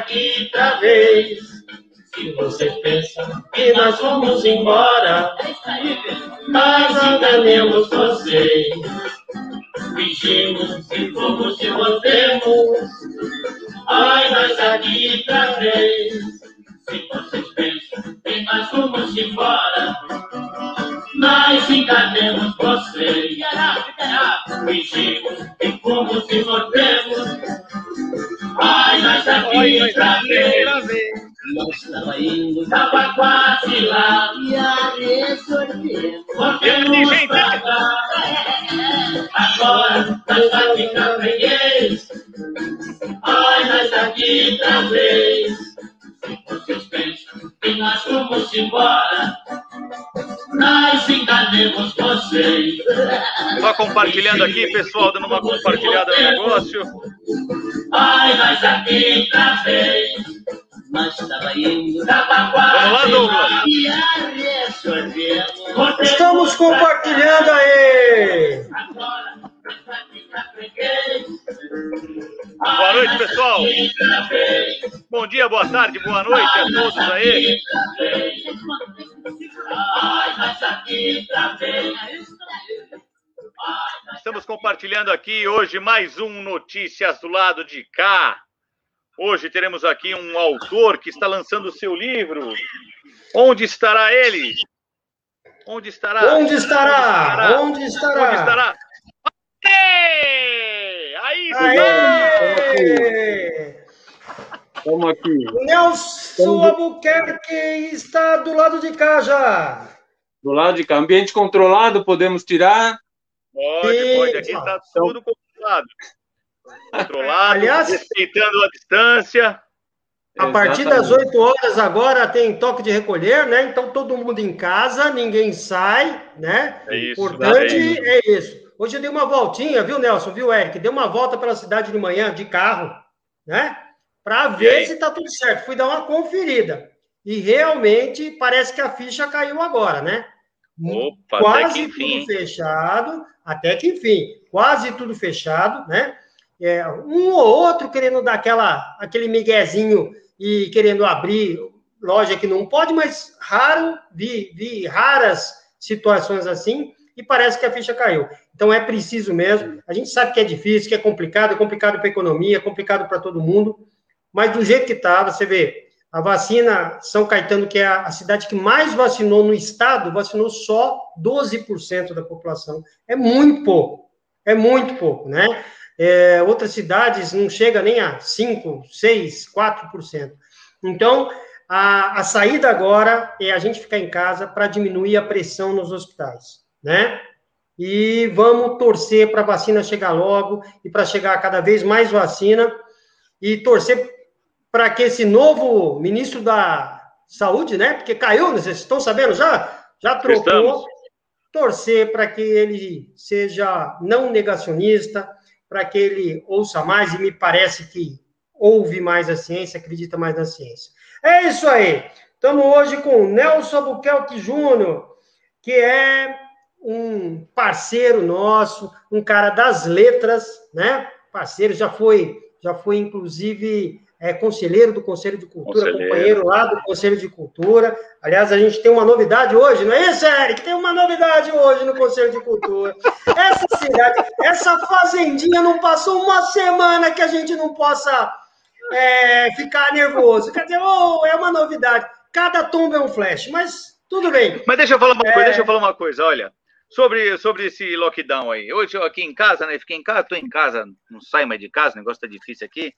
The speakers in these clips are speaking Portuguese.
outra vez. Se vocês pensam que nós vamos embora, compartilhando aqui, pessoal, dando uma compartilhada no negócio. Ai, aqui Vamos lá, Douglas. Estamos compartilhando aí. Boa noite, pessoal. Bom dia, boa tarde, boa noite a todos aí. Estamos compartilhando aqui hoje mais um Notícias do lado de cá. Hoje teremos aqui um autor que está lançando o seu livro. Onde estará ele? Onde estará? Onde estará? Onde estará? Onde estará? Aê! Aí está! Aê! Estamos aqui. Nelson Albuquerque está do lado de cá já. Do lado de cá. Ambiente controlado, podemos tirar. Pode, pode. Aqui está tudo controlado. Controlado, Aliás- respeitando a distância. A partir das 8 horas agora tem toque de recolher, né? Então todo mundo em casa, ninguém sai, né? É isso. Importante é isso. é isso. Hoje eu dei uma voltinha, viu, Nelson? Viu, Eric? Dei uma volta pela cidade de manhã de carro, né? Para ver se tá tudo certo. Fui dar uma conferida. E realmente parece que a ficha caiu agora, né? Opa, quase tudo fechado, até que enfim, quase tudo fechado, né? É, um ou outro querendo dar aquela, aquele miguezinho e querendo abrir loja que não pode, mas raro, vi, vi raras situações assim e parece que a ficha caiu. Então é preciso mesmo. A gente sabe que é difícil, que é complicado, é complicado para a economia, é complicado para todo mundo, mas do jeito que está, você vê, a vacina São Caetano, que é a, cidade que mais vacinou no estado, vacinou só 12% da população. É muito pouco. É muito pouco, né? É, outras cidades não chega nem a 5, 6, 4%. Então, a, a saída agora é a gente ficar em casa para diminuir a pressão nos hospitais, né? E vamos torcer para a vacina chegar logo e para chegar cada vez mais vacina e torcer para que esse novo ministro da Saúde, né? Porque caiu, vocês estão sabendo já? Já trocou. Estamos. Torcer para que ele seja não negacionista, para que ele ouça mais, e me parece que ouve mais a ciência, acredita mais na ciência. É isso aí. Estamos hoje com o Nelson Albuquerque Júnior, que é um parceiro nosso, um cara das letras, né? Parceiro, já foi, já foi inclusive é, conselheiro do Conselho de Cultura, Conselheiro. companheiro lá do Conselho de Cultura. Aliás, a gente tem uma novidade hoje, não é isso, Eric? Tem uma novidade hoje no Conselho de Cultura. Essa cidade, essa fazendinha não passou uma semana que a gente não possa é, ficar nervoso. Quer dizer, oh, é uma novidade. Cada tombo é um flash, mas tudo bem. Mas deixa eu falar uma É. coisa, deixa eu falar uma coisa, olha. Sobre, sobre esse lockdown aí. Hoje eu aqui em casa, né? Fiquei em casa, tô em casa, não saio mais de casa, o negócio tá difícil aqui.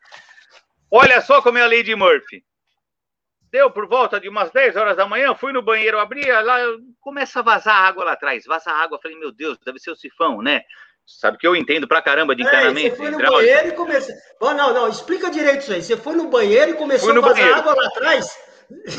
Olha só como é a lei de Murphy. Deu por volta de umas 10 horas da manhã, fui no banheiro, abria lá, começa a vazar água lá atrás. Vaza água, falei, meu Deus, deve ser o sifão, né? Sabe que eu entendo pra caramba de É, encanamento. você foi no hidráulico. banheiro e começou. Oh, não, não, explica direito isso aí. Você foi no banheiro e começou a vazar banheiro. água lá atrás?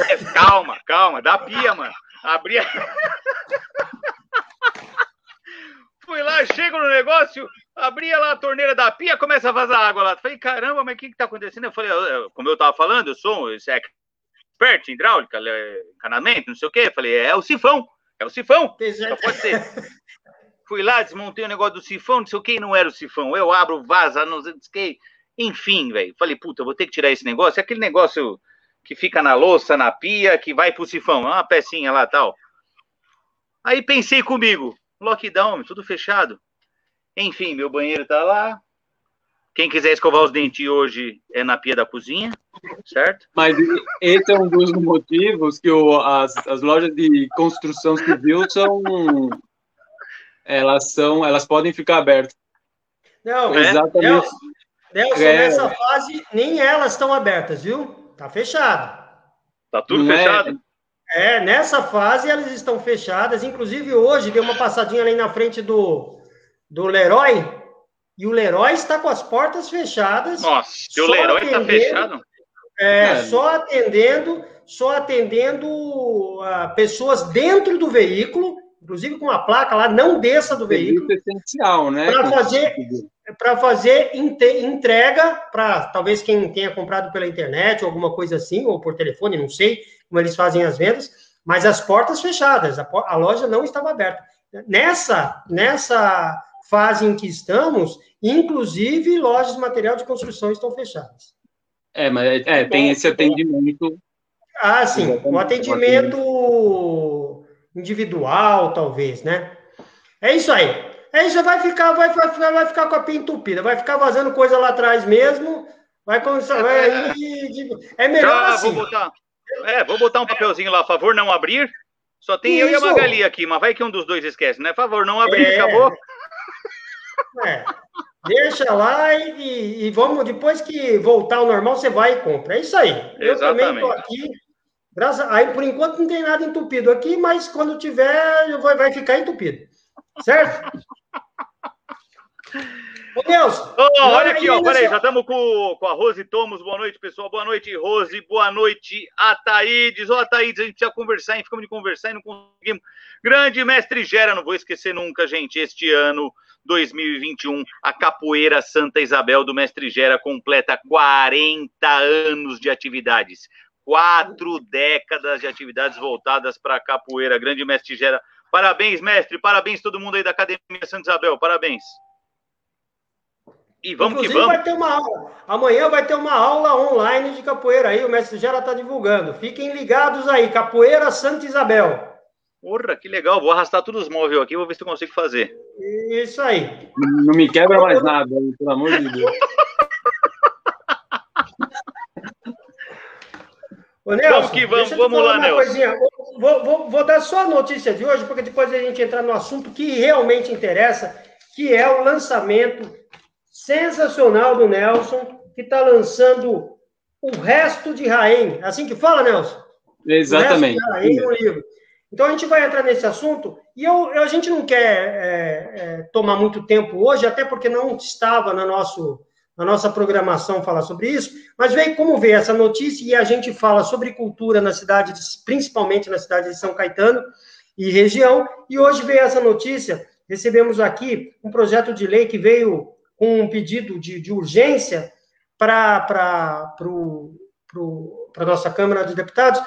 É, calma, calma, da pia, mano. Abri a... Fui lá, chego no negócio, abria lá a torneira da pia, começa a vazar água lá. Falei, caramba, mas o que que tá acontecendo? Eu falei, como eu tava falando, eu sou um expert em hidráulica, encanamento, não sei o quê. Eu falei, é o sifão, é o sifão, só pode ser. Fui lá, desmontei o negócio do sifão, não sei o que, não era o sifão. Eu abro, vaza, não sei o que. Enfim, velho, falei, puta, vou ter que tirar esse negócio. É aquele negócio que fica na louça, na pia, que vai pro sifão, é uma pecinha lá tal. Aí pensei comigo, lockdown, tudo fechado. Enfim, meu banheiro tá lá. Quem quiser escovar os dentes hoje é na pia da cozinha, certo? Mas esse é um dos motivos que o, as, as lojas de construção civil são elas são, elas podem ficar abertas. Não, Exatamente. Nelson, Nelson, É. nessa fase, nem elas estão abertas, viu? Tá fechado. Tá tudo Não é- fechado? É, nessa fase elas estão fechadas. Inclusive, hoje dei uma passadinha ali na frente do, do Leroy. E o Leroy está com as portas fechadas. Nossa, teu Só Leroy tá atendendo. fechado? É, É. só atendendo, só atendendo ah, pessoas dentro do veículo, inclusive com a placa lá, não desça do veículo, essencial, né? Pra fazer- para fazer inte- entrega para talvez quem tenha comprado pela internet ou alguma coisa assim, ou por telefone, não sei como eles fazem as vendas, mas as portas fechadas, a, a loja não estava aberta. Nessa, nessa fase em que estamos, inclusive lojas de material de construção estão fechadas. É, mas é, tem esse atendimento. Ah, sim, Exatamente. o atendimento individual, talvez, né? É isso aí. É isso, vai ficar, vai, vai, ficar- vai ficar com a pia entupida, vai ficar vazando coisa lá atrás mesmo, vai começar, vai, é melhor Já assim. vou botar. É, vou botar um papelzinho lá, a favor não abrir. Só tem eu e a Isso. Magali aqui, mas vai que um dos dois esquece, né? Favor não abrir, É. acabou? É. Deixa lá e, e- vamos, depois que voltar ao normal, você vai e compra. É isso aí. Eu também Exatamente. estou aqui. Graças, aí, por enquanto, não tem nada entupido aqui, mas quando tiver, vai, vai ficar entupido. Certo? Ô, Nelson, Ô, olha aqui, ó, peraí, já estamos com, com a Rose Tomos. Boa noite, pessoal. Boa noite, Rose. Boa noite, Ataídes. Ô, Ataídes, a gente precisa conversar, hein? Ficamos de conversar e não conseguimos. Grande mestre Gera, não vou esquecer nunca, gente. Este ano, 2021, a Capoeira Santa Isabel do mestre Gera completa 40 anos de atividades. Quatro décadas de atividades voltadas para a capoeira. Grande mestre Gera. Parabéns, mestre. Parabéns todo mundo aí da Academia Santa Isabel. Parabéns. E vamos que inclusive vamos. vai ter uma aula. Amanhã vai ter uma aula online de capoeira aí, o mestre Gera está divulgando. Fiquem ligados aí, Capoeira Santa Isabel. Porra, que legal. Vou arrastar todos os móveis aqui, vou ver se eu consigo fazer. Isso aí. Não me quebra mais nada, pelo amor de Deus. Ô, Nelson, Vamos que vamos, vamos lá, Nelson. Vou, vou- vou dar só a notícia de hoje, porque depois a gente entrar no assunto que realmente interessa, que é o lançamento sensacional do Nelson, que está lançando o resto de Raém. É assim que fala, Nelson? Exatamente. O resto de Raém é um livro. Então a gente vai entrar nesse assunto e eu, a gente não quer é, é, tomar muito tempo hoje, até porque não estava na, nosso, na nossa programação falar sobre isso, mas veio como ver essa notícia e a gente fala sobre cultura na cidade, de- principalmente na cidade de São Caetano e região, e hoje veio essa notícia, recebemos aqui um projeto de lei que veio com um pedido de, de urgência para a nossa Câmara de Deputados,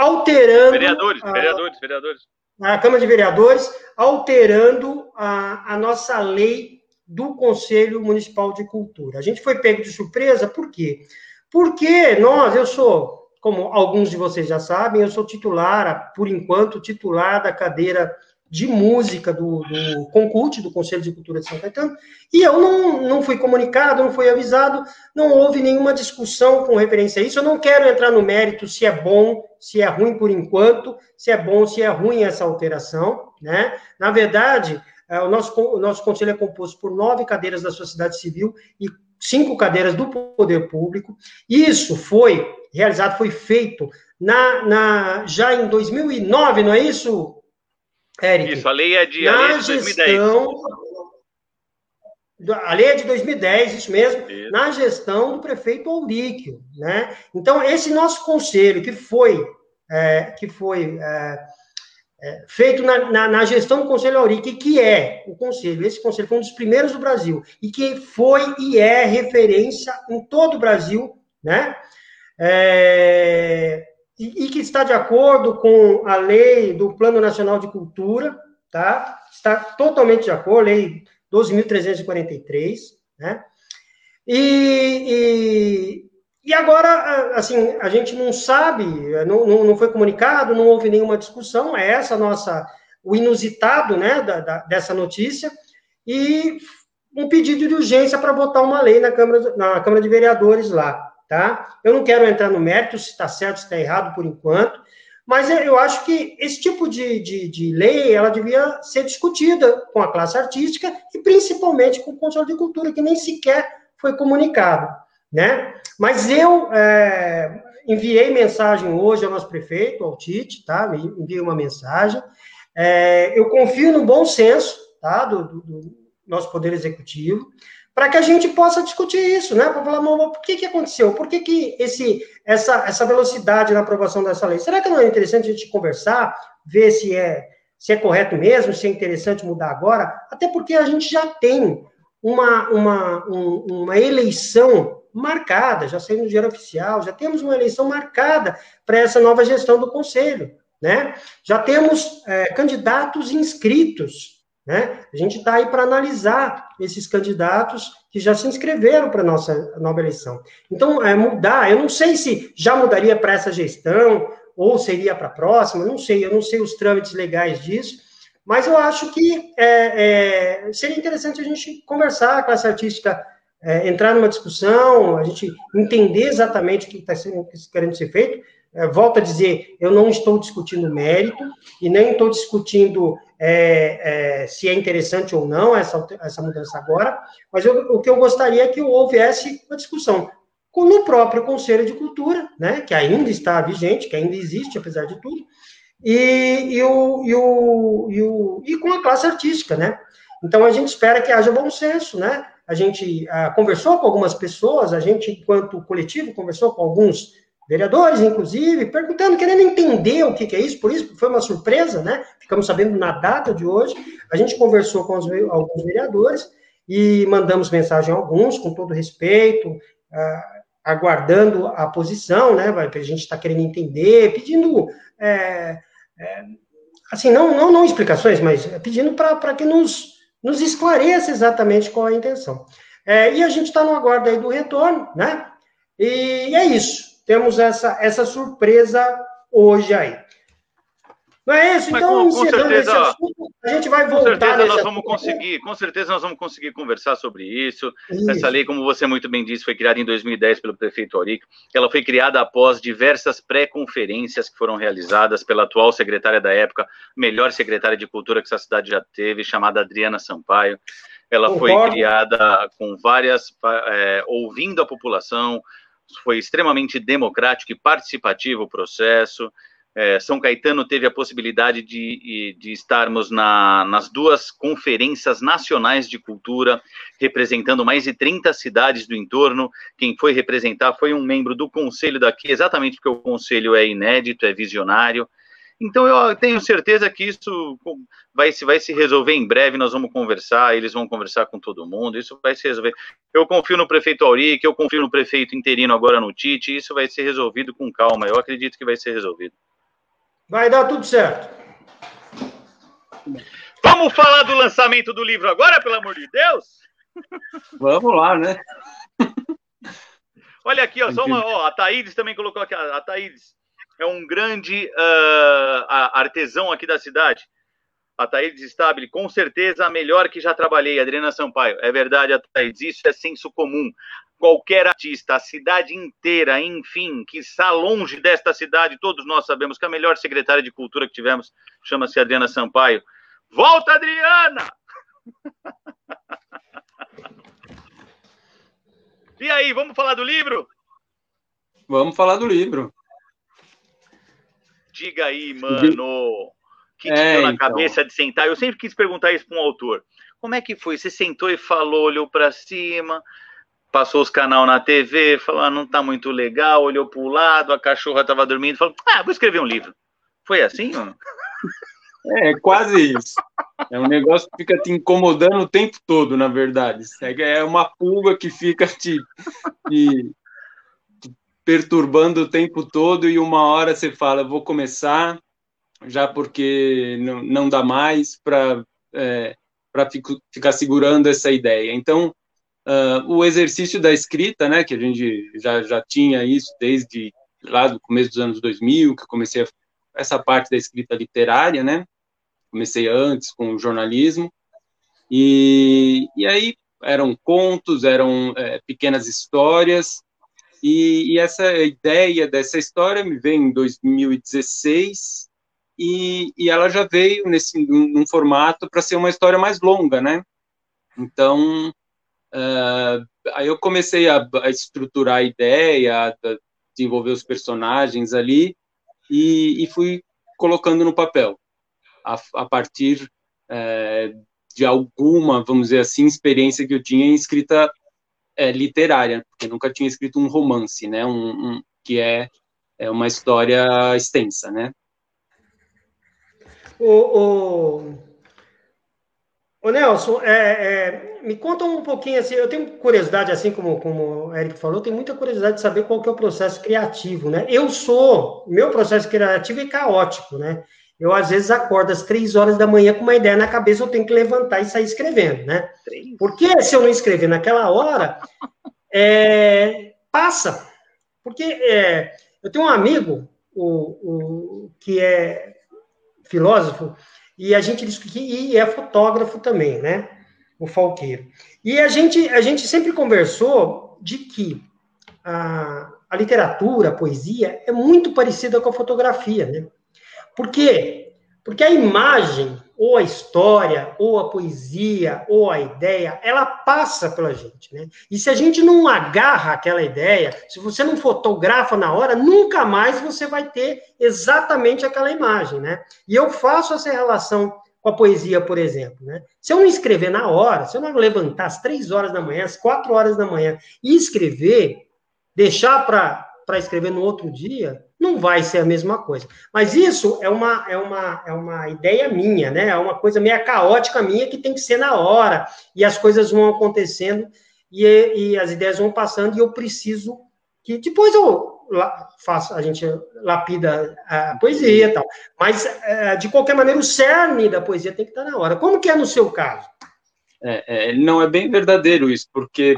alterando Vereadores, a- vereadores, vereadores. a Câmara de Vereadores, alterando a, a nossa lei do Conselho Municipal de Cultura. A gente foi pego de surpresa, por quê? Porque nós, eu sou, como alguns de vocês já sabem, eu sou titular, por enquanto, titular da cadeira de música do, do do Conselho de Cultura de São Caetano, e eu não, não fui comunicado, não fui avisado, não houve nenhuma discussão com referência a isso. Eu não quero entrar no mérito se é bom, se é ruim por enquanto, se é bom, se é ruim essa alteração, né? Na verdade, eh, o nosso, o nosso conselho é composto por nove cadeiras da sociedade civil e cinco cadeiras do poder público. Isso foi realizado, foi feito na, na, já em 2009, não é isso, Eric? Isso, a lei é de, a lei é na de 2010. gestão. A lei é de 2010, isso mesmo, Isso. na gestão do prefeito Aulíquio, né? Então, esse nosso conselho, que foi, é, que foi é, é, feito na, na- na gestão do Conselho Aurique, que é o conselho, esse conselho foi um dos primeiros do Brasil, e que foi e é referência em todo o Brasil, né? É, e, e que está de acordo com a lei do Plano Nacional de Cultura, tá? Está totalmente de acordo, lei 12.343, né? E, e, e, agora, assim, a gente não sabe, não, não, foi comunicado, não houve nenhuma discussão, é essa nossa, o inusitado, né, da, da, dessa notícia, e um pedido de urgência para votar uma lei na Câmara, na Câmara de Vereadores lá, tá? Eu não quero entrar no mérito se está certo, se está errado por enquanto, mas eu acho que esse tipo de, de, de, lei, ela devia ser discutida com a classe artística e principalmente com o Conselho de Cultura, que nem sequer foi comunicado, né? Mas eu é, enviei mensagem hoje ao nosso prefeito, ao Tite, tá? Enviei uma mensagem. É, eu confio no bom senso, tá? Do, do, do nosso Poder Executivo para que a gente possa discutir isso, né? Para falar, mas por que, que aconteceu? Por que, que esse, essa, essa velocidade na aprovação dessa lei? Será que não é interessante a gente conversar, ver se é, se é correto mesmo, se é interessante mudar agora? Até porque a gente já tem uma, uma, um, uma eleição marcada, já saiu no Diário Oficial, já temos uma eleição marcada para essa nova gestão do Conselho, né? Já temos é, candidatos inscritos, né? A gente está aí para analisar esses candidatos que já se inscreveram para a nossa nova eleição. Então, é, mudar, eu não sei se já mudaria para essa gestão ou seria para a próxima, não sei, eu não sei os trâmites legais disso, mas eu acho que é, é, seria interessante a gente conversar, a classe artística é, entrar numa discussão, a gente entender exatamente o que está querendo ser feito. É, volto a dizer, eu não estou discutindo mérito e nem estou discutindo é, é, se é interessante ou não essa, essa mudança agora, mas eu, o que eu gostaria é que houvesse uma discussão no próprio Conselho de Cultura, né, que ainda está vigente, que ainda existe, apesar de tudo, e, e, o, e, o, e, o, e com a classe artística, né? Então, a gente espera que haja bom senso, né? A gente ah, conversou com algumas pessoas, a gente, enquanto coletivo, conversou com alguns vereadores, inclusive, perguntando, querendo entender o que, que, é isso, por isso foi uma surpresa, né? Ficamos sabendo na data de hoje. A gente conversou com os, alguns vereadores e mandamos mensagem a alguns, com todo respeito, uh, aguardando a posição, né? Que a gente está querendo entender, pedindo. É, é, assim, não, não, não explicações, mas pedindo para que nos, nos esclareça exatamente qual é a intenção. É, e a gente está no aguardo aí do retorno, né? E é isso temos essa, essa surpresa hoje aí. Não é isso? Então, com, com certeza, assunto, a gente vai voltar. Com certeza nós vamos conseguir, com certeza nós vamos conseguir conversar sobre isso. isso. Essa lei, como você muito bem disse, foi criada em 2010 pelo prefeito Auric. Ela foi criada após diversas pré-conferências que foram realizadas pela atual secretária da época, melhor secretária de cultura que essa cidade já teve, chamada Adriana Sampaio. Ela Concordo. foi criada com várias, é, ouvindo a população, foi extremamente democrático e participativo o processo. É, São Caetano teve a possibilidade de, de estarmos na, nas duas conferências nacionais de cultura, representando mais de 30 cidades do entorno. Quem foi representar foi um membro do conselho daqui, exatamente porque o conselho é inédito, é visionário. Então eu tenho certeza que isso vai se, vai se resolver em breve, nós vamos conversar, eles vão conversar com todo mundo, isso vai se resolver. Eu confio no prefeito Auric, eu confio no prefeito interino agora no Tite, isso vai ser resolvido com calma, eu acredito que vai ser resolvido. Vai dar tudo certo. Vamos falar do lançamento do livro agora, pelo amor de Deus? Vamos lá, né? Olha aqui, ó, só uma, ó, a Thaídes também colocou aqui, a Thaídes é um grande uh, artesão aqui da cidade. A Thaís Stabile, com certeza a melhor que já trabalhei, Adriana Sampaio. É verdade, Thaís, isso é senso comum. Qualquer artista, a cidade inteira, enfim, que está longe desta cidade, todos nós sabemos que a melhor secretária de cultura que tivemos chama-se Adriana Sampaio. Volta, Adriana! e aí, vamos falar do livro? Vamos falar do livro. Diga aí, mano. Que te é, deu na então. cabeça de sentar? Eu sempre quis perguntar isso para um autor. Como é que foi? Você sentou e falou, olhou para cima, passou os canal na TV, falou, ah, não tá muito legal, olhou para o lado, a cachorra estava dormindo, falou, ah, vou escrever um livro. Foi assim, mano? É, quase isso. É um negócio que fica te incomodando o tempo todo, na verdade. É uma pulga que fica te, te, perturbando o tempo todo e uma hora você fala, vou começar, já porque não, não dá mais para é, ficar segurando essa ideia. Então, uh, o exercício da escrita, né, que a gente já, já tinha isso desde lá do começo dos anos 2000, que eu comecei a, essa parte da escrita literária, né, comecei antes com o jornalismo, e, e aí eram contos, eram é, pequenas histórias, e, e, essa ideia dessa história me veio em 2016, e, e ela já veio nesse num formato para ser uma história mais longa, né? Então, uh, aí eu comecei a, a, estruturar a ideia, a desenvolver os personagens ali, e, e fui colocando no papel, a, a partir uh, de alguma, vamos dizer assim, experiência que eu tinha em escrita é, literária, porque nunca tinha escrito um romance, né, um, um, que é, é uma história extensa, né. O, o, Nelson, é, é, me conta um pouquinho assim, eu tenho curiosidade, assim como, como o Eric falou, tenho muita curiosidade de saber qual que é o processo criativo, né? Eu sou, meu processo criativo é caótico, né? Eu, às vezes, acordo às três horas da manhã com uma ideia na cabeça, eu tenho que levantar e sair escrevendo, né? Porque se eu não escrever naquela hora, é, passa. Porque é, eu tenho um amigo, o, o, que é filósofo, e a gente e é fotógrafo também, né? O Falqueiro. E a gente, a gente sempre conversou de que a, a literatura, a poesia, é muito parecida com a fotografia, né? Por quê? Porque a imagem, ou a história, ou a poesia, ou a ideia, ela passa pela gente, né? E se a gente não agarra aquela ideia, se você não fotografa na hora, nunca mais você vai ter exatamente aquela imagem, né? E eu faço essa relação com a poesia, por exemplo, né? Se eu não escrever na hora, se eu não levantar às três horas da manhã, às quatro horas da manhã e escrever, deixar para escrever no outro dia, não vai ser a mesma coisa. Mas isso é uma, é uma, é uma ideia minha, né? É uma coisa meio caótica minha que tem que ser na hora, e as coisas vão acontecendo, e, e as ideias vão passando, e eu preciso que depois eu faço, a gente lapida a poesia e tal. Mas, é, de qualquer maneira, o cerne da poesia tem que estar na hora. Como que é no seu caso? É, é, não é bem verdadeiro isso, porque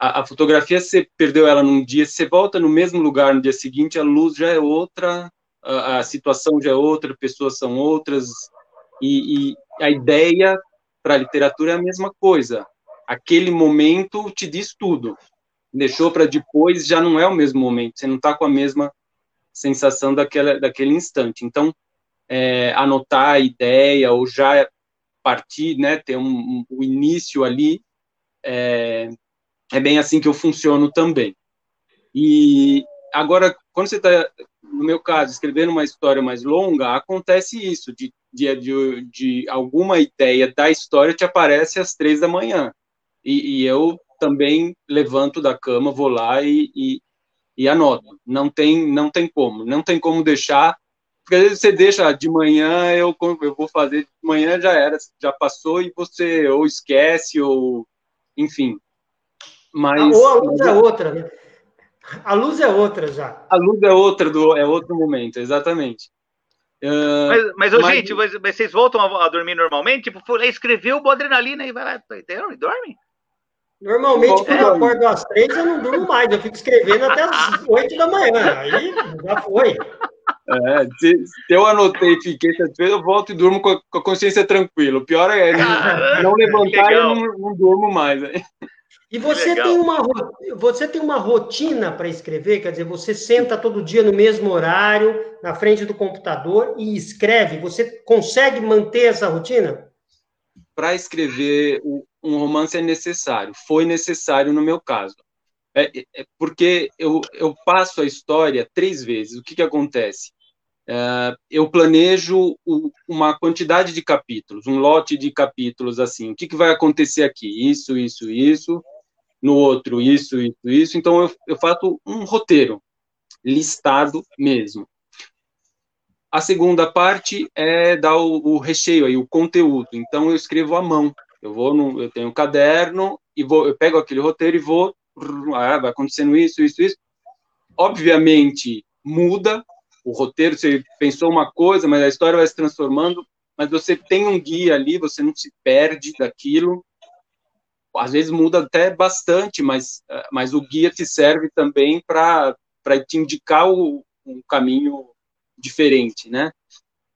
a, a, fotografia, você perdeu ela num dia, você volta no mesmo lugar no dia seguinte, a luz já é outra, a, a situação já é outra, pessoas são outras, e, e a ideia para a literatura é a mesma coisa. Aquele momento te diz tudo. Deixou para depois, já não é o mesmo momento, você não está com a mesma sensação daquela, daquele instante. Então, é, anotar a ideia, ou já partir, né, ter um, um, o início ali, é, é bem assim que eu funciono também. E agora, quando você está, no meu caso, escrevendo uma história mais longa, acontece isso, de, de, de, de alguma ideia da história te aparece às três da manhã. E, e eu também levanto da cama, vou lá e, e, e, anoto. Não tem, não tem como, não tem como deixar. Porque às vezes você deixa de manhã, eu, eu vou fazer de manhã já era, já passou e você ou esquece ou enfim, mas, ou a luz mas... é outra, né? A luz é outra já. A luz é outra, do, é outro momento, exatamente. Uh, mas, mas, mas, gente, vocês voltam a, a, dormir normalmente? Tipo, foi, escreveu o adrenalina e vai lá, entendeu? E dorme? Normalmente, quando é. eu acordo às três, eu não durmo mais. Eu fico escrevendo até às oito da manhã. Aí já foi. É, se, se, eu anotei e fiquei satisfeito, eu volto e durmo com a, com a consciência tranquila. O pior é não, não levantar e eu não, não durmo mais. E você tem, uma, você tem uma rotina para escrever? Quer dizer, você senta todo dia no mesmo horário, na frente do computador e escreve? Você consegue manter essa rotina? Para escrever um romance é necessário. Foi necessário no meu caso. É, é, porque eu, eu passo a história três vezes. O que, que acontece? É, eu planejo o, uma quantidade de capítulos, um lote de capítulos assim. O que, que vai acontecer aqui? Isso, isso, isso no outro isso, isso, isso. Então eu, eu faço um roteiro listado mesmo. A segunda parte é dar o, o, recheio aí, o conteúdo. Então eu escrevo à mão. Eu vou no, eu tenho um caderno e vou, eu pego aquele roteiro e vou, ah, vai acontecendo isso, isso, isso. Obviamente muda o roteiro. Você pensou uma coisa, mas a história vai se transformando. Mas você tem um guia ali, você não se perde daquilo às vezes muda até bastante, mas, mas o guia te serve também para te indicar o, um caminho diferente, né?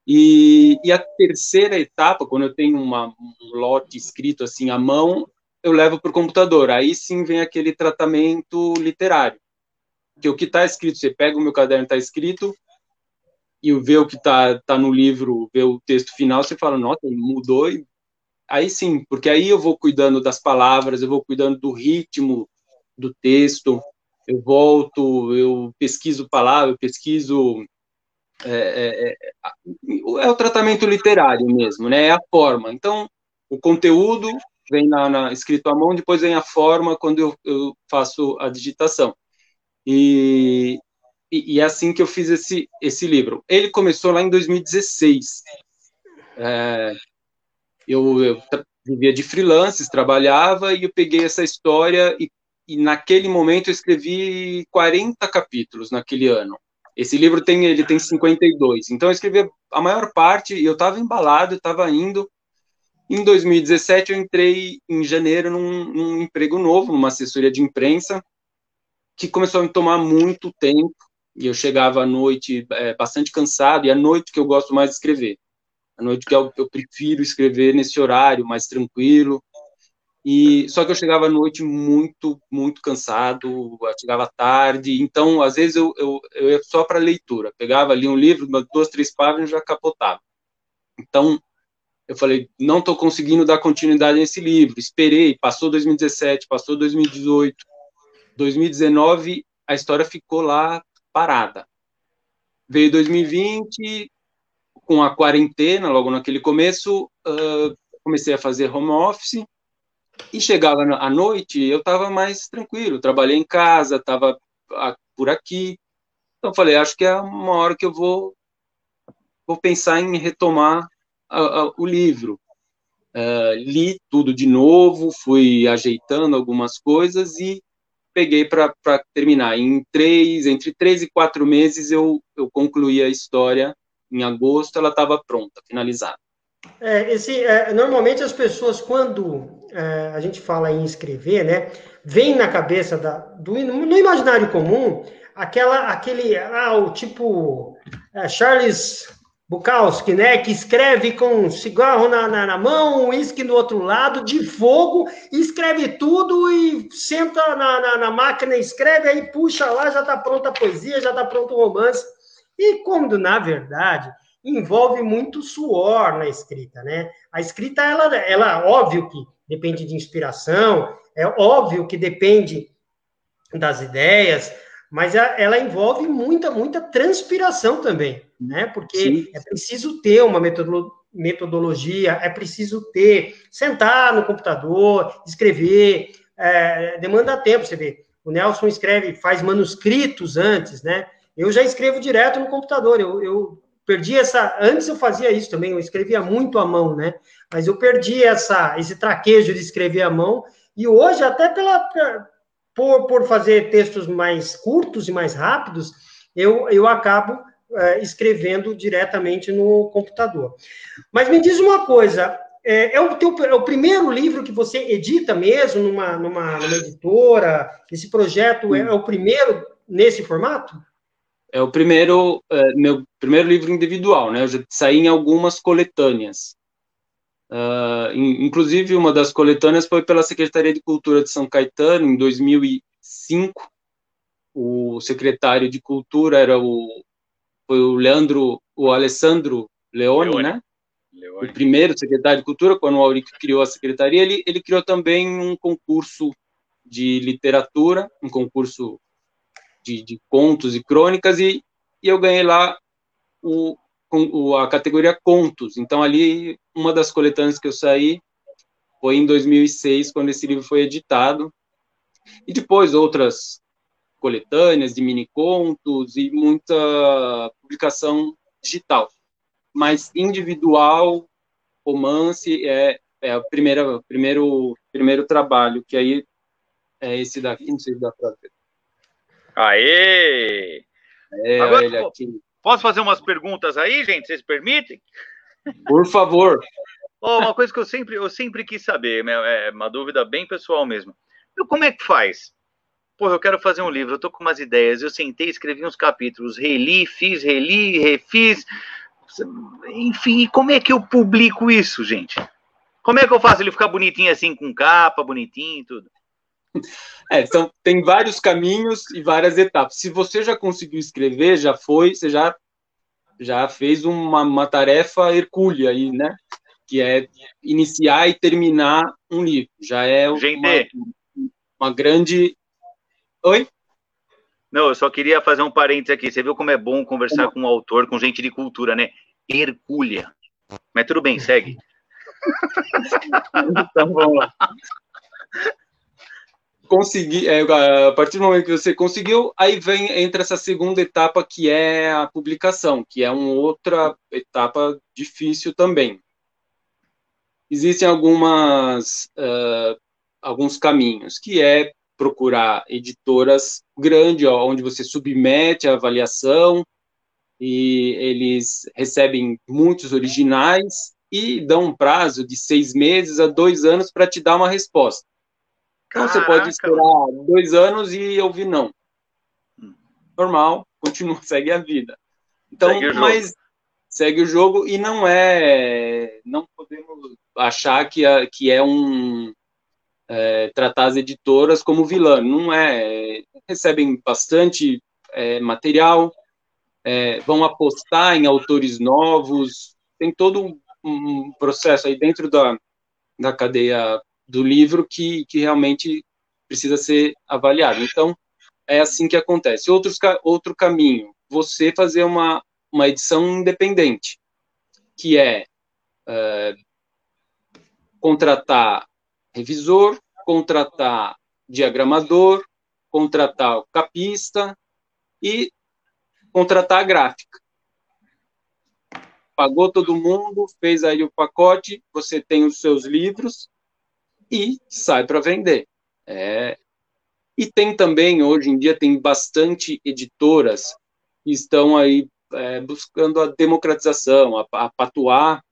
E, e, a terceira etapa, quando eu tenho uma, um lote escrito assim à mão, eu levo para o computador. Aí sim vem aquele tratamento literário. Que o que está escrito, você pega o meu caderno, está escrito, e vê o que está tá no livro, vê o texto final, você fala, nossa, mudou. Aí sim, porque aí eu vou cuidando das palavras, eu vou cuidando do ritmo do texto, eu volto, eu pesquiso palavras, eu pesquiso é, é, é, é, o tratamento literário mesmo, né? É a forma. Então, o conteúdo vem na, na, escrito à mão, depois vem a forma quando eu, eu faço a digitação. E, e, e, é assim que eu fiz esse, esse livro. Ele começou lá em 2016. É, eu, vivia de freelances, trabalhava e eu peguei essa história e, e naquele momento eu escrevi 40 capítulos naquele ano. Esse livro tem ele tem 52. Então eu escrevi a maior parte eu estava embalado, estava indo. Em 2017 eu entrei em janeiro num, num, emprego novo, numa assessoria de imprensa, que começou a me tomar muito tempo. E eu chegava à noite é, bastante cansado, e à noite que eu gosto mais de escrever. À noite que eu, eu prefiro escrever nesse horário mais tranquilo, e só que eu chegava à noite muito, muito cansado, chegava tarde, então às vezes eu, eu, eu ia só para leitura, pegava ali um livro, duas, três páginas já capotava. Então eu falei, não estou conseguindo dar continuidade nesse livro. Esperei, passou 2017, passou 2018, 2019, a história ficou lá parada. Veio 2020, com a quarentena, logo naquele começo, uh, comecei a fazer home office e chegava à noite, eu estava mais tranquilo, trabalhei em casa, estava por aqui. Então falei, acho que é uma hora que eu vou vou pensar em retomar a, a, o livro. Uh, li tudo de novo, fui ajeitando algumas coisas e peguei para terminar. Em três, entre três e quatro meses eu, eu concluí a história. Em agosto ela estava pronta, finalizada. É, esse, é, normalmente as pessoas, quando é, a gente fala em escrever, né, vem na cabeça da, do, no imaginário comum aquela, aquele, ah, o tipo é, Charles Bukowski, né, que escreve com cigarro na, na, na mão, uísque do outro lado, de fogo, escreve tudo e senta na, na, na máquina, escreve, aí puxa lá, já está pronta a poesia, já está pronto o romance. E quando, na verdade, envolve muito suor na escrita, né? A escrita, ela, ela óbvio que depende de inspiração, é óbvio que depende das ideias, mas ela envolve muita, muita transpiração também, né? Porque Sim. é preciso ter uma metodologia, é preciso ter, sentar no computador, escrever, é, demanda tempo, você vê. O Nelson escreve, faz manuscritos antes, né? Eu já escrevo direto no computador, eu, eu perdi essa. Antes eu fazia isso também, eu escrevia muito à mão, né? Mas eu perdi essa, esse traquejo de escrever à mão. E hoje, até pela, por, por fazer textos mais curtos e mais rápidos, eu, eu acabo é, escrevendo diretamente no computador. Mas me diz uma coisa: é, é, o, teu, é o primeiro livro que você edita mesmo numa, numa, numa editora? Esse projeto é, é o primeiro nesse formato? É o primeiro, é, meu primeiro livro individual, né? Eu já saí em algumas coletâneas. Uh, inclusive, uma das coletâneas foi pela Secretaria de Cultura de São Caetano, em 2005. O secretário de Cultura era o, foi o Leandro, o Alessandro Leone, Leone. né? Leone. O primeiro secretário de Cultura, quando o Aurico criou a secretaria, ele, ele criou também um concurso de literatura, um concurso de, de contos e crônicas, e, e eu ganhei lá o, o, a categoria contos. Então, ali, uma das coletâneas que eu saí foi em 2006, quando esse livro foi editado. E depois outras coletâneas de mini contos e muita publicação digital. Mas individual, romance, é, é o primeiro, primeiro, primeiro trabalho, que aí é esse daqui, não sei se dá para ver. Aê! É, Agora, posso fazer umas perguntas aí, gente? Vocês permitem? Por favor. Oh, uma coisa que eu sempre, eu sempre quis saber, é uma dúvida bem pessoal mesmo. Eu, como é que faz? Pô, eu quero fazer um livro, eu tô com umas ideias. Eu sentei, escrevi uns capítulos, reli, fiz, reli, refiz. Enfim, como é que eu publico isso, gente? Como é que eu faço ele ficar bonitinho assim, com capa, bonitinho e tudo? É, então tem vários caminhos e várias etapas. Se você já conseguiu escrever, já foi, você já, já fez uma, uma tarefa hercúlea aí, né? Que é iniciar e terminar um livro. Já é uma, uma grande. Oi? Não, eu só queria fazer um parênteses aqui. Você viu como é bom conversar com um autor, com gente de cultura, né? Hercúlea. Mas tudo bem, segue. então vamos lá. Conseguir, é, a partir do momento que você conseguiu, aí vem entra essa segunda etapa que é a publicação, que é uma outra etapa difícil também. Existem algumas uh, alguns caminhos, que é procurar editoras grandes, onde você submete a avaliação e eles recebem muitos originais e dão um prazo de seis meses a dois anos para te dar uma resposta. Então você pode esperar dois anos e ouvir não. Normal, continua, segue a vida. Então, segue mas segue o jogo e não é, não podemos achar que, é, que é um é, tratar as editoras como vilã. Não é. Recebem bastante é, material, é, vão apostar em autores novos, tem todo um um processo aí dentro da, da cadeia do livro que, que realmente precisa ser avaliado. Então, é assim que acontece. Outros, outro caminho, você fazer uma, uma edição independente, que é, é contratar revisor, contratar diagramador, contratar capista e contratar a gráfica pagou todo mundo, fez aí o pacote, você tem os seus livros e sai para vender. É. E tem também, hoje em dia, tem bastante editoras que estão aí é, buscando a democratização, a, a Patuá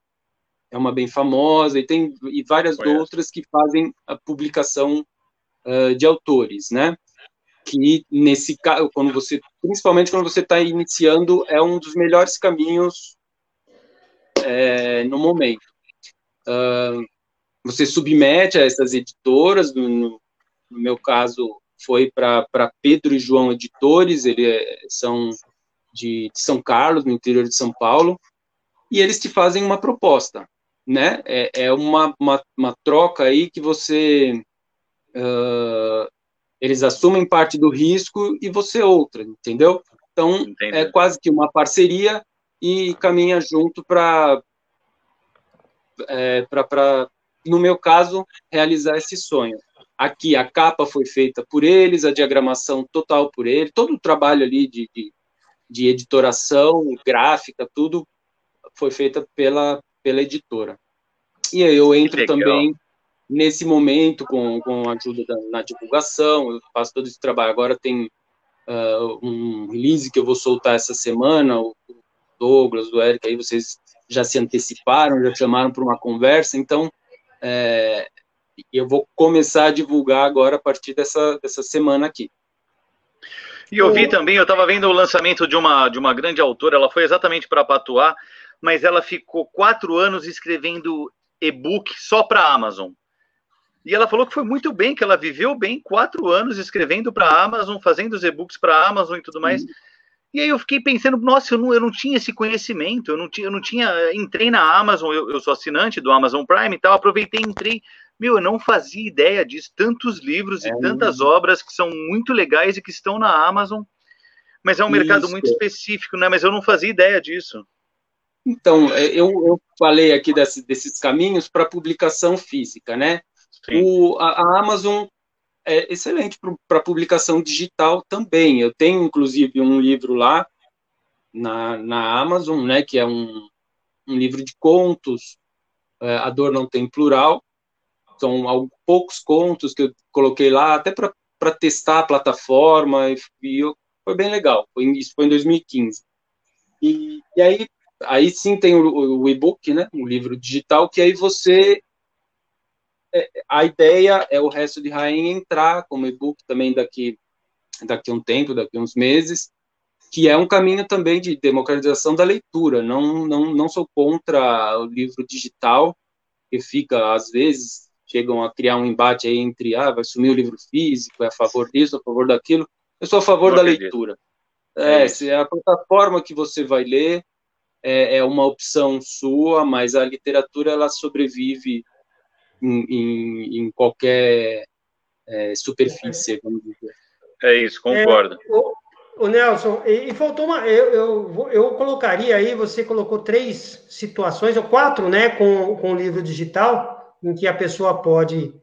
é uma bem famosa, e tem e várias Conheço. outras que fazem a publicação uh, de autores, né? Que nesse caso, quando você, principalmente quando você está iniciando, é um dos melhores caminhos é, no momento. Uh, você submete a essas editoras, no, no meu caso foi para Pedro e João Editores, eles é, são de, de, São Carlos, no interior de São Paulo, e eles te fazem uma proposta, né? É, é uma, uma, uma, troca aí que você. Uh, eles assumem parte do risco e você outra, entendeu? Então, Entendi. é quase que uma parceria e caminha junto para, é, no meu caso, realizar esse sonho. Aqui a capa foi feita por eles, a diagramação total por ele, todo o trabalho ali de, de, de editoração, gráfica, tudo foi feita pela, pela editora. E aí eu entro também nesse momento com, com a ajuda da, na divulgação, eu faço todo esse trabalho. Agora tem uh, um release que eu vou soltar essa semana, o, Douglas, do Eric, aí vocês já se anteciparam, já chamaram para uma conversa, então é, eu vou começar a divulgar agora a partir dessa, dessa semana aqui. E eu vi também, eu estava vendo o lançamento de uma, de uma grande autora, ela foi exatamente para Patuá, mas ela ficou quatro anos escrevendo e-book só para a Amazon. E ela falou que foi muito bem, que ela viveu bem quatro anos escrevendo para a Amazon, fazendo os e-books para a Amazon e tudo mais. Uhum. E aí eu fiquei pensando, nossa, eu não, eu não tinha esse conhecimento, eu não tinha, eu não tinha, entrei na Amazon, eu, eu sou assinante do Amazon Prime e tal, aproveitei, entrei, meu, eu não fazia ideia disso, tantos livros é, e tantas obras que são muito legais e que estão na Amazon, mas é um Isso. mercado muito específico, né? Mas eu não fazia ideia disso. Então, é, eu, eu falei aqui desse, desses caminhos para publicação física, né? O, a, a Amazon é excelente para publicação digital também. Eu tenho, inclusive, um livro lá na, na Amazon, né, que é um, um livro de contos, é, A Dor Não Tem Plural. São poucos contos que eu coloquei lá, até para testar a plataforma, e, e eu, foi bem legal. Foi, isso foi em 2015. E, e aí, aí sim tem o, o e-book, né, o livro digital, que aí você a ideia é o resto de Rainha entrar como e-book também daqui daqui a um tempo, daqui uns meses, que é um caminho também de democratização da leitura. Não não não sou contra o livro digital, que fica às vezes chegam a criar um embate aí entre ah, vai sumir o livro físico, é a favor disso, a favor daquilo. Eu sou a favor não da acredito. leitura. É, é se é a plataforma que você vai ler é, é, uma opção sua, mas a literatura ela sobrevive em, em, qualquer é, superfície, vamos dizer. É isso, concordo. É, o, o, Nelson, e, e, faltou uma. Eu, eu, eu colocaria aí, você colocou três situações, ou quatro, né, com, com o livro digital, em que a pessoa pode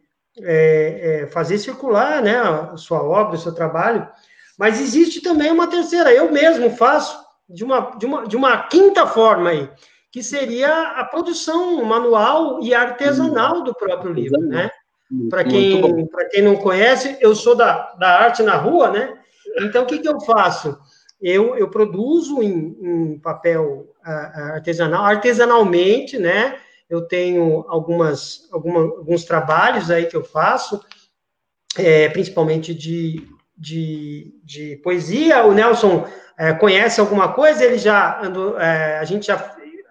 é, é, fazer circular né, a sua obra, o seu trabalho. Mas existe também uma terceira, eu mesmo faço de uma, de uma, de uma quinta forma aí, que seria a produção manual e artesanal do próprio livro, né? Para quem, quem não conhece, eu sou da, da arte na rua, né? Então, o que, que eu faço? Eu, eu produzo em, em papel artesanal, artesanalmente, né? Eu tenho algumas, alguma, alguns trabalhos aí que eu faço, é, principalmente de, de, de poesia. O Nelson é, conhece alguma coisa, ele já andou, é, a gente já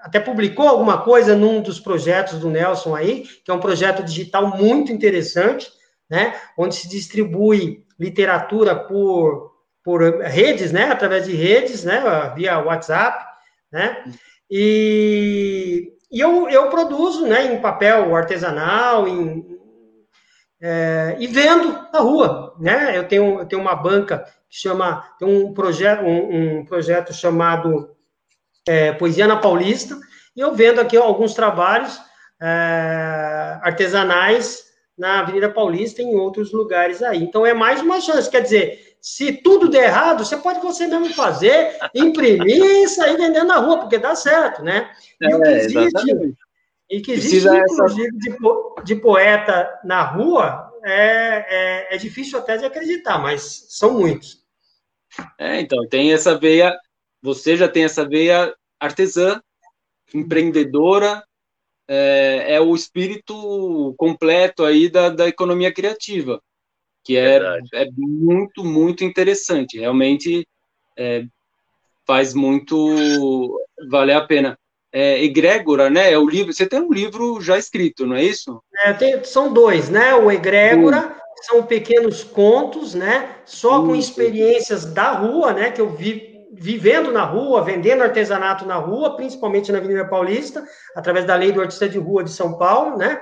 até publicou alguma coisa num dos projetos do Nelson aí, que é um projeto digital muito interessante, né, onde se distribui literatura por, por redes, né, através de redes, né, via WhatsApp, né, e, e eu, eu produzo, né, em papel artesanal, em, é, e vendo na rua, né? Eu tenho, eu tenho uma banca que chama, tem um projeto, um, um projeto chamado é, Poesia na Paulista, e eu vendo aqui alguns trabalhos é, artesanais na Avenida Paulista e em outros lugares aí. Então é mais uma chance, quer dizer, se tudo der errado, você pode você mesmo fazer, imprimir e sair vendendo na rua, porque dá certo, né? E o que é, existe, e que existe, inclusive, de, de, poeta na rua, é, é, é, difícil até de acreditar, mas são muitos. É, então, tem essa veia, você já tem essa veia artesã, empreendedora, é, é o espírito completo aí da, da economia criativa, que é, é muito, muito interessante, realmente é, faz muito valer a pena é, Egrégora, né? É o livro. Você tem um livro já escrito, não é isso? É, tem, são dois, né? O Egrégora são pequenos contos, né? Só com experiências da rua, né? Que eu vi vivendo na rua, vendendo artesanato na rua, principalmente na Avenida Paulista, através da lei do artista de rua de São Paulo, né?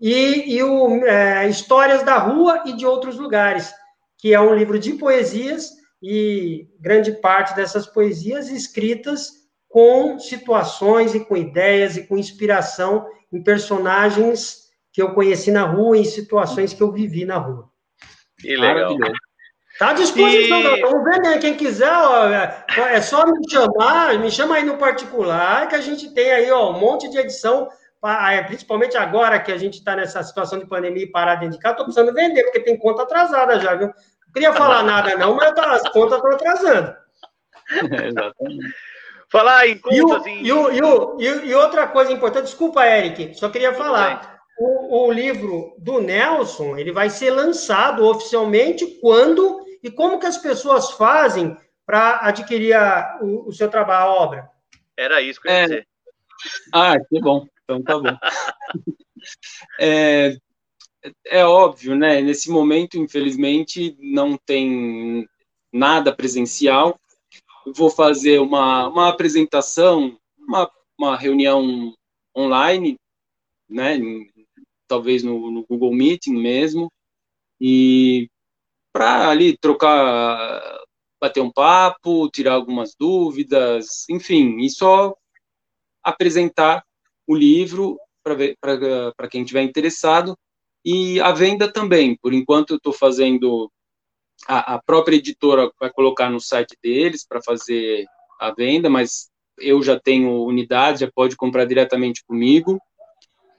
E, e o é, Histórias da Rua e de Outros Lugares, que é um livro de poesias e grande parte dessas poesias escritas com situações e com ideias e com inspiração em personagens que eu conheci na rua, em situações que eu vivi na rua. Que legal. Tá à disposição, e... vamos ver, né? Quem quiser, ó, é só me chamar, me chama aí no particular, que a gente tem aí ó, um monte de edição, é, principalmente agora que a gente está nessa situação de pandemia e parar dentro de casa, estou precisando vender, porque tem conta atrasada já, viu? Não queria falar nada, não, mas as contas estão atrasando. É, exatamente. Falar em contas... E, o, e, o, e, e, outra coisa importante, desculpa, Eric, só queria falar. O, o, livro do Nelson, ele vai ser lançado oficialmente quando e como que as pessoas fazem para adquirir a, o, o, seu trabalho, a obra? Era isso que eu ia é... dizer. Ah, que bom. Então tá bom. é, é óbvio, né? Nesse momento, infelizmente, não tem nada presencial, vou fazer uma, uma apresentação, uma, uma reunião online, né, talvez no, no Google Meeting mesmo, e para ali trocar, bater um papo, tirar algumas dúvidas, enfim, e só apresentar o livro para quem estiver interessado, e a venda também. Por enquanto, eu estou fazendo a, a própria editora vai colocar no site deles para fazer a venda, mas eu já tenho unidade, já pode comprar diretamente comigo.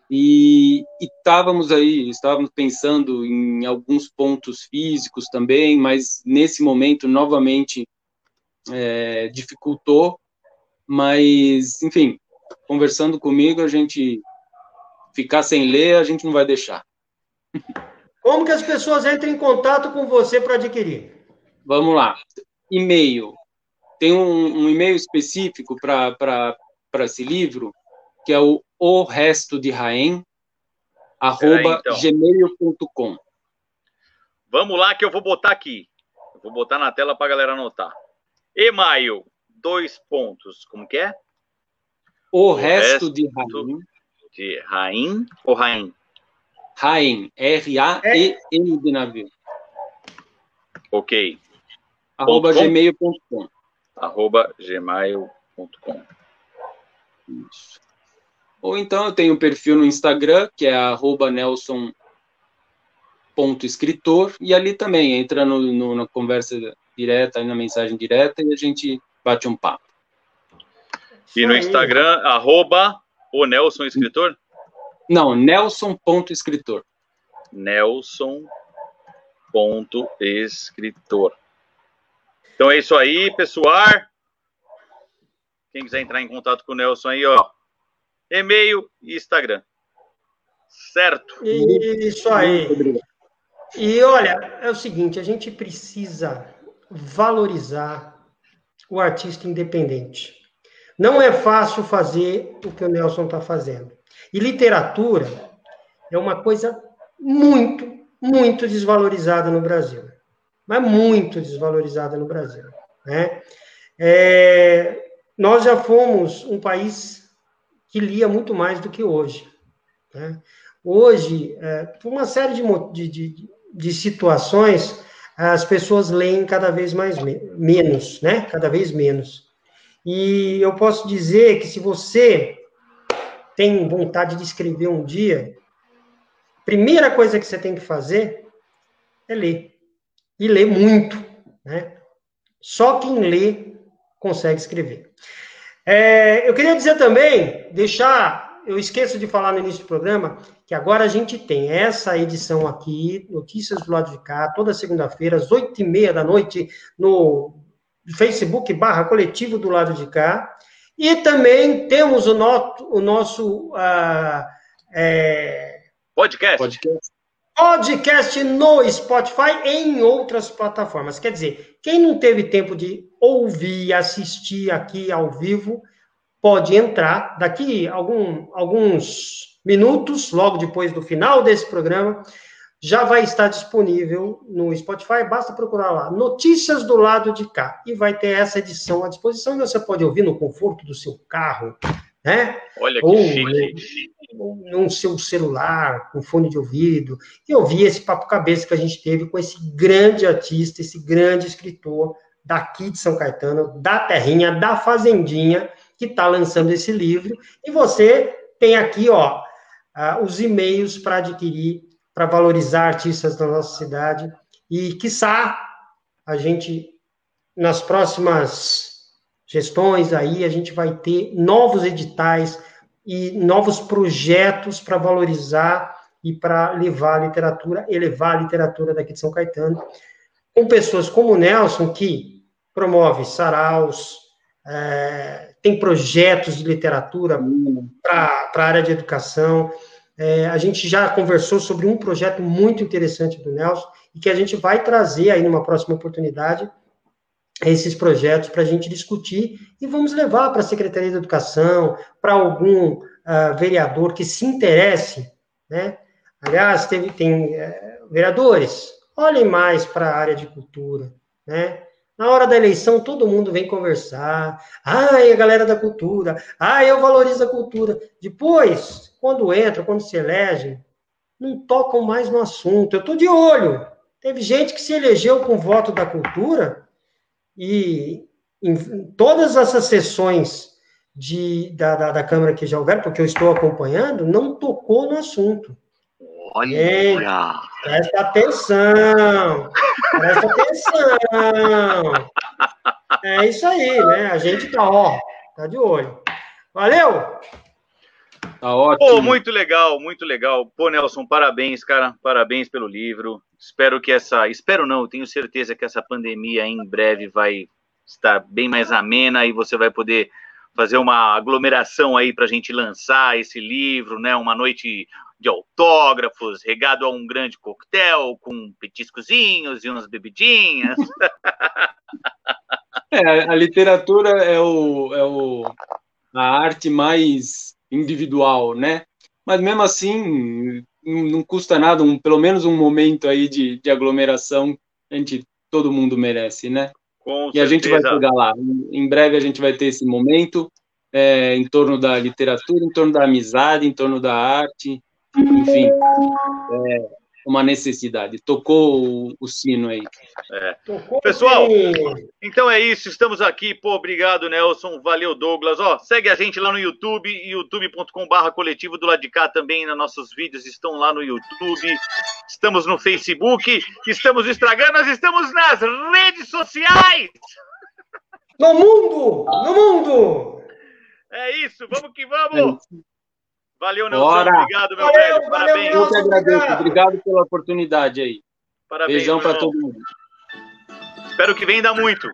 E estávamos aí, estávamos pensando em alguns pontos físicos também, mas nesse momento, novamente, é, dificultou mas, enfim, conversando comigo, a gente ficar sem ler, a gente não vai deixar. Como que as pessoas entram em contato com você para adquirir? Vamos lá. E-mail. Tem um, um e-mail específico para esse livro, que é o o resto de Raem, arroba então. gmail.com. Vamos lá que eu vou botar aqui. Eu vou botar na tela para a galera anotar. E-mail, dois pontos. Como que é? O, o resto, resto, de Raim. De Raim ou Raim? Raim. R-A-E-M de navio. Ok. Arroba gmail.com. Arroba gmail.com. Isso. Ou então eu tenho um perfil no Instagram, que é arroba nelson.escritor, e ali também entra no, no, na conversa direta, na mensagem direta, e a gente bate um papo. E no Instagram, arroba o Nelson Escritor? Não, nelson.escritor. Nelson.escritor. Então é isso aí, pessoal. Quem quiser entrar em contato com o Nelson aí, ó, e-mail e Instagram. Certo? Isso aí. E olha, é o seguinte, a gente precisa valorizar o artista independente. Não é fácil fazer o que o Nelson está fazendo. E literatura é uma coisa muito, muito desvalorizada no Brasil. Mas muito desvalorizada no Brasil. Né? É, nós já fomos um país que lia muito mais do que hoje. Né? Hoje, é, por uma série de, de, de, situações, as pessoas leem cada vez mais menos, né? Cada vez menos. E eu posso dizer que se você tem vontade de escrever um dia, primeira coisa que você tem que fazer é ler. E ler muito, né? Só quem lê consegue escrever. É, eu queria dizer também, deixar, eu esqueço de falar no início do programa, que agora a gente tem essa edição aqui, Notícias do Lado de Cá, toda segunda-feira, às oito e meia da noite, no Facebook barra Coletivo do Lado de Cá. E também temos o, no, o nosso uh, é, podcast. podcast. Podcast no Spotify e em outras plataformas. Quer dizer, quem não teve tempo de ouvir, assistir aqui ao vivo, pode entrar daqui algum, alguns minutos, logo depois do final desse programa, já vai estar disponível no Spotify, basta procurar lá, Notícias do Lado de Cá, e vai ter essa edição à disposição, e você pode ouvir no conforto do seu carro, né? Olha que Ou, chique. No seu celular, com fone de ouvido, e ouvir esse papo cabeça que a gente teve com esse grande artista, esse grande escritor, daqui de São Caetano, da terrinha, da fazendinha, que está lançando esse livro. E você tem aqui, ó, os e-mails para adquirir, para valorizar artistas da nossa cidade. E, quiçá, a gente, nas próximas gestões aí, a gente vai ter novos editais e novos projetos para valorizar e para levar a literatura, elevar a literatura daqui de São Caetano, com pessoas como o Nelson, que promove saraus, é, tem projetos de literatura para a área de educação. É, a gente já conversou sobre um projeto muito interessante do Nelson e que a gente vai trazer aí numa próxima oportunidade esses projetos para a gente discutir e vamos levar para a Secretaria de Educação, para algum uh, vereador que se interesse, né? Aliás, teve, tem uh, vereadores, olhem mais para a área de cultura, né? Na hora da eleição, todo mundo vem conversar. Ai, a galera da cultura. Ai, eu valorizo a cultura. Depois, quando entra, quando se elege, não tocam mais no assunto. Eu estou de olho. Teve gente que se elegeu com voto da cultura e em todas essas sessões de, da, da, da Câmara que já houver, porque eu estou acompanhando, não tocou no assunto. Olha! presta atenção! Presta atenção! É isso aí, né? A gente tá, ó, tá de olho. Valeu! Tá ótimo. Pô, muito legal, muito legal. Pô, Nelson, parabéns, cara. Parabéns pelo livro. Espero que essa. Espero não, tenho certeza que essa pandemia em breve vai estar bem mais amena e você vai poder fazer uma aglomeração aí para a gente lançar esse livro, né? Uma noite de autógrafos, regado a um grande coquetel com petiscozinhos e umas bebidinhas. É, a literatura é, o, é o, a arte mais individual, né? Mas mesmo assim, não custa nada, um, pelo menos um momento aí de, de aglomeração, a gente, todo mundo merece, né? Com e a gente vai chegar lá. Em breve a gente vai ter esse momento é, em torno da literatura, em torno da amizade, em torno da arte, enfim. É, uma necessidade. Tocou o, o sino aí. É. Pessoal, então é isso. Estamos aqui. Pô, obrigado, Nelson. Valeu, Douglas. Ó, segue a gente lá no YouTube, youtube.com/barra coletivo do lado de cá também. Nos nossos vídeos estão lá no YouTube. Estamos no Facebook. Estamos no Instagram. Nós estamos nas redes sociais. No mundo! No mundo! É isso. Vamos que vamos. É Valeu, Nelson. Bora. Obrigado, meu valeu, velho. Parabéns. Eu que agradeço. Obrigado pela oportunidade aí. Parabéns. Beijão para todo mundo. Espero que venha muito.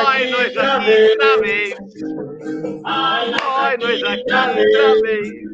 Ai, nós aqui outra vez. Ai, nós aqui outra vez.